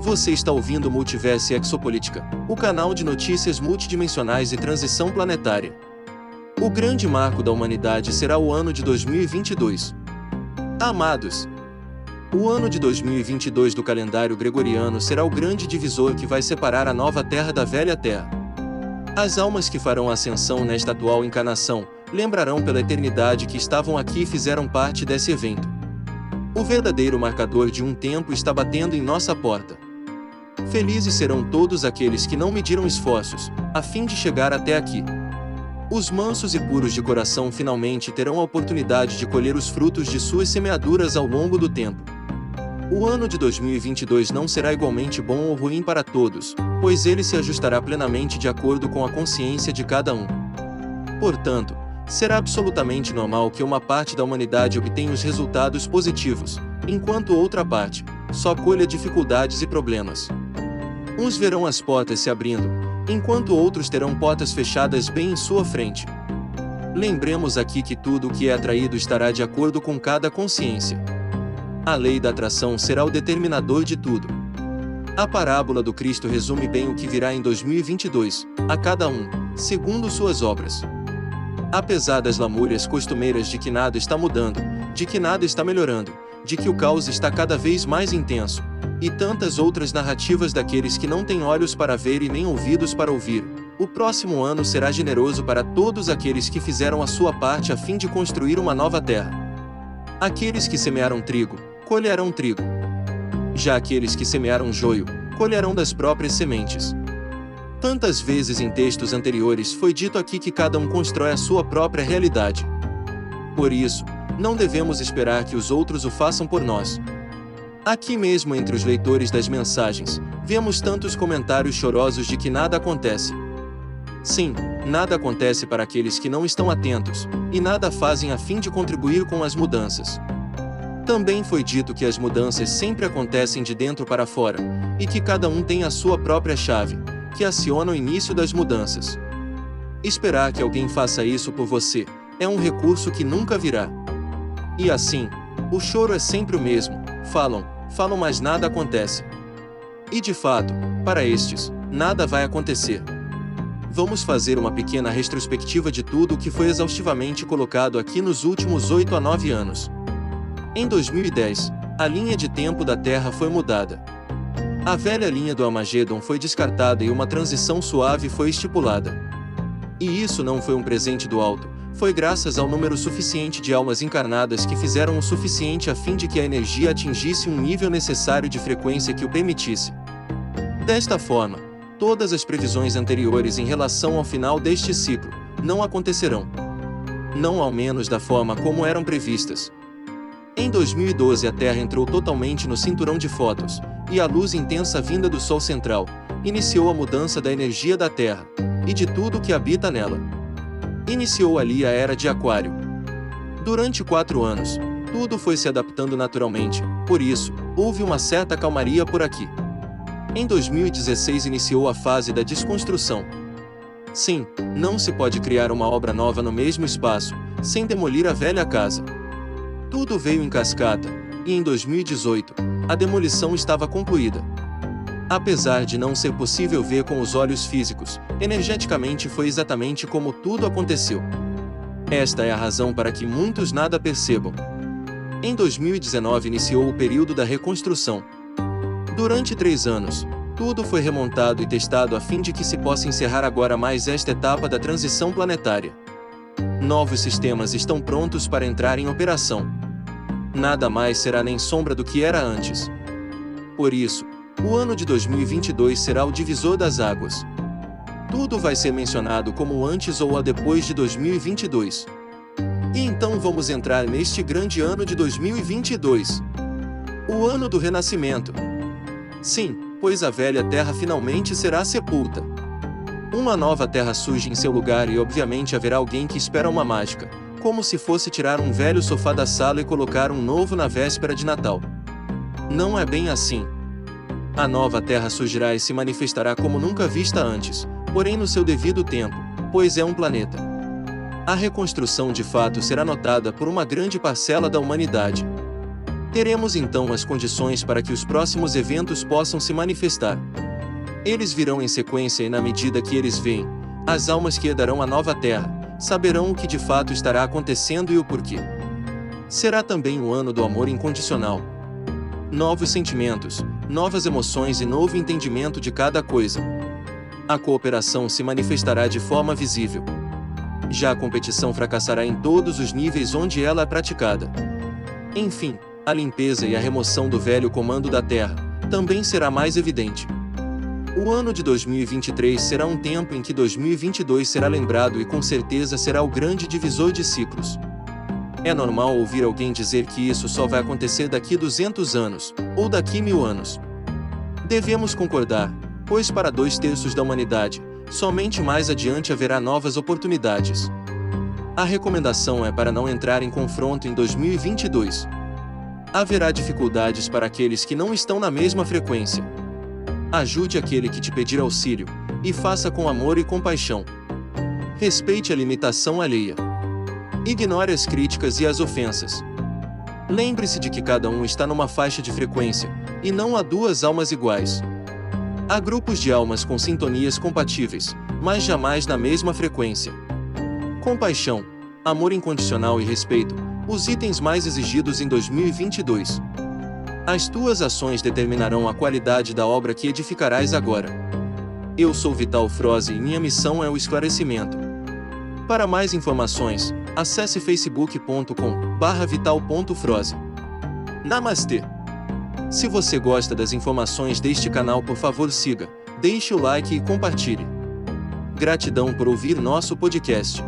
Você está ouvindo Multiverso Exopolítica, o canal de notícias multidimensionais e transição planetária. O grande marco da humanidade será o ano de 2022. Amados, o ano de 2022 do calendário gregoriano será o grande divisor que vai separar a nova Terra da velha Terra. As almas que farão ascensão nesta atual encarnação lembrarão pela eternidade que estavam aqui e fizeram parte desse evento. O verdadeiro marcador de um tempo está batendo em nossa porta. Felizes serão todos aqueles que não mediram esforços, a fim de chegar até aqui. Os mansos e puros de coração finalmente terão a oportunidade de colher os frutos de suas semeaduras ao longo do tempo. O ano de 2022 não será igualmente bom ou ruim para todos, pois ele se ajustará plenamente de acordo com a consciência de cada um. Portanto, será absolutamente normal que uma parte da humanidade obtenha os resultados positivos, enquanto outra parte só colha dificuldades e problemas. Uns verão as portas se abrindo, enquanto outros terão portas fechadas bem em sua frente. Lembremos aqui que tudo o que é atraído estará de acordo com cada consciência. A lei da atração será o determinador de tudo. A parábola do Cristo resume bem o que virá em 2022, a cada um, segundo suas obras. Apesar das lamúrias costumeiras de que nada está mudando, de que nada está melhorando, de que o caos está cada vez mais intenso, e tantas outras narrativas daqueles que não têm olhos para ver e nem ouvidos para ouvir. O próximo ano será generoso para todos aqueles que fizeram a sua parte a fim de construir uma nova terra. Aqueles que semearam trigo, colherão trigo. Já aqueles que semearam joio, colherão das próprias sementes. Tantas vezes em textos anteriores foi dito aqui que cada um constrói a sua própria realidade. Por isso, não devemos esperar que os outros o façam por nós. Aqui mesmo entre os leitores das mensagens, vemos tantos comentários chorosos de que nada acontece. Sim, nada acontece para aqueles que não estão atentos, e nada fazem a fim de contribuir com as mudanças. Também foi dito que as mudanças sempre acontecem de dentro para fora, e que cada um tem a sua própria chave, que aciona o início das mudanças. Esperar que alguém faça isso por você é um recurso que nunca virá. E assim, o choro é sempre o mesmo, falam, falam, mas nada acontece. E de fato, para estes, nada vai acontecer. Vamos fazer uma pequena retrospectiva de tudo o que foi exaustivamente colocado aqui nos últimos 8 a 9 anos. Em 2010, a linha de tempo da Terra foi mudada. A velha linha do Armageddon foi descartada e uma transição suave foi estipulada. E isso não foi um presente do alto, foi graças ao número suficiente de almas encarnadas que fizeram o suficiente a fim de que a energia atingisse um nível necessário de frequência que o permitisse. Desta forma, todas as previsões anteriores em relação ao final deste ciclo não acontecerão. Não ao menos da forma como eram previstas. Em 2012 a Terra entrou totalmente no cinturão de fótons, e a luz intensa vinda do Sol central iniciou a mudança da energia da Terra e de tudo que habita nela. Iniciou ali a era de Aquário. Durante quatro anos, tudo foi se adaptando naturalmente, por isso, houve uma certa calmaria por aqui. Em 2016 iniciou a fase da desconstrução. Sim, não se pode criar uma obra nova no mesmo espaço, sem demolir a velha casa. Tudo veio em cascata, e em 2018, a demolição estava concluída. Apesar de não ser possível ver com os olhos físicos, energeticamente foi exatamente como tudo aconteceu. Esta é a razão para que muitos nada percebam. Em 2019 iniciou o período da reconstrução. Durante três anos, tudo foi remontado e testado a fim de que se possa encerrar agora mais esta etapa da transição planetária. Novos sistemas estão prontos para entrar em operação. Nada mais será nem sombra do que era antes. Por isso, o ano de 2022 será o divisor das águas. Tudo vai ser mencionado como antes ou a depois de 2022. E então vamos entrar neste grande ano de 2022. O ano do renascimento. Sim, pois a velha terra finalmente será sepulta. Uma nova terra surge em seu lugar e obviamente haverá alguém que espera uma mágica, como se fosse tirar um velho sofá da sala e colocar um novo na véspera de Natal. Não é bem assim. A nova terra surgirá e se manifestará como nunca vista antes, porém no seu devido tempo, pois é um planeta. A reconstrução de fato será notada por uma grande parcela da humanidade. Teremos então as condições para que os próximos eventos possam se manifestar. Eles virão em sequência e na medida que eles vêm, as almas que herdarão a nova terra, saberão o que de fato estará acontecendo e o porquê. Será também o ano do amor incondicional. Novos sentimentos, novas emoções e novo entendimento de cada coisa. A cooperação se manifestará de forma visível. Já a competição fracassará em todos os níveis onde ela é praticada. Enfim, a limpeza e a remoção do velho comando da Terra também será mais evidente. O ano de 2023 será um tempo em que 2022 será lembrado e com certeza será o grande divisor de ciclos. É normal ouvir alguém dizer que isso só vai acontecer daqui 200 anos, ou daqui mil anos. Devemos concordar, pois para dois terços da humanidade, somente mais adiante haverá novas oportunidades. A recomendação é para não entrar em confronto em 2022. Haverá dificuldades para aqueles que não estão na mesma frequência. Ajude aquele que te pedir auxílio, e faça com amor e compaixão. Respeite a limitação alheia. Ignore as críticas e as ofensas. Lembre-se de que cada um está numa faixa de frequência, e não há duas almas iguais. Há grupos de almas com sintonias compatíveis, mas jamais na mesma frequência. Compaixão, amor incondicional e respeito, os itens mais exigidos em 2022. As tuas ações determinarão a qualidade da obra que edificarás agora. Eu sou Vital Froze e minha missão é o esclarecimento. Para mais informações, acesse facebook.com/vital.froze. Namastê. Se você gosta das informações deste canal, por favor, siga, deixe o like e compartilhe. Gratidão por ouvir nosso podcast.